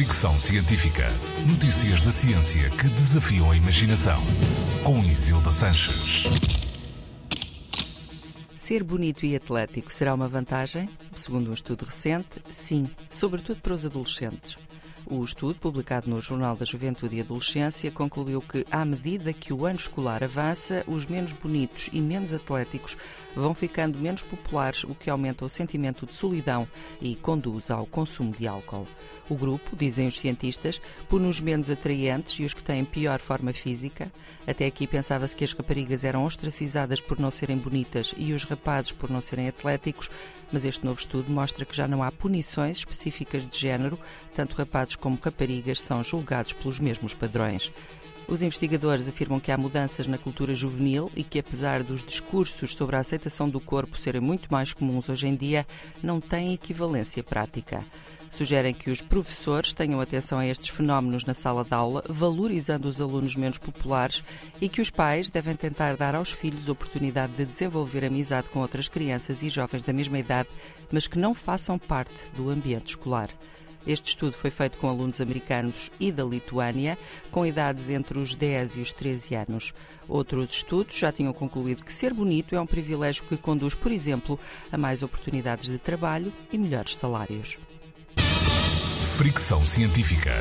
Fricção Científica. Notícias da ciência que desafiam a imaginação. Com Isilda Sanches. Ser bonito e atlético será uma vantagem? Segundo um estudo recente, sim, sobretudo para os adolescentes. O estudo, publicado no Jornal da Juventude e Adolescência, concluiu que, à medida que o ano escolar avança, os menos bonitos e menos atléticos vão ficando menos populares, o que aumenta o sentimento de solidão e conduz ao consumo de álcool. O grupo, dizem os cientistas, pune-os menos atraentes e os que têm pior forma física. Até aqui pensava-se que as raparigas eram ostracizadas por não serem bonitas e os rapazes por não serem atléticos, mas este novo estudo mostra que já não há punições específicas de género, tanto rapazes como raparigas são julgados pelos mesmos padrões. Os investigadores afirmam que há mudanças na cultura juvenil e que, apesar dos discursos sobre a aceitação do corpo serem muito mais comuns hoje em dia, não têm equivalência prática. Sugerem que os professores tenham atenção a estes fenómenos na sala de aula, valorizando os alunos menos populares e que os pais devem tentar dar aos filhos oportunidade de desenvolver amizade com outras crianças e jovens da mesma idade, mas que não façam parte do ambiente escolar. Este estudo foi feito com alunos americanos e da Lituânia, com idades entre os 10 e os 13 anos. Outros estudos já tinham concluído que ser bonito é um privilégio que conduz, por exemplo, a mais oportunidades de trabalho e melhores salários. Fricção científica.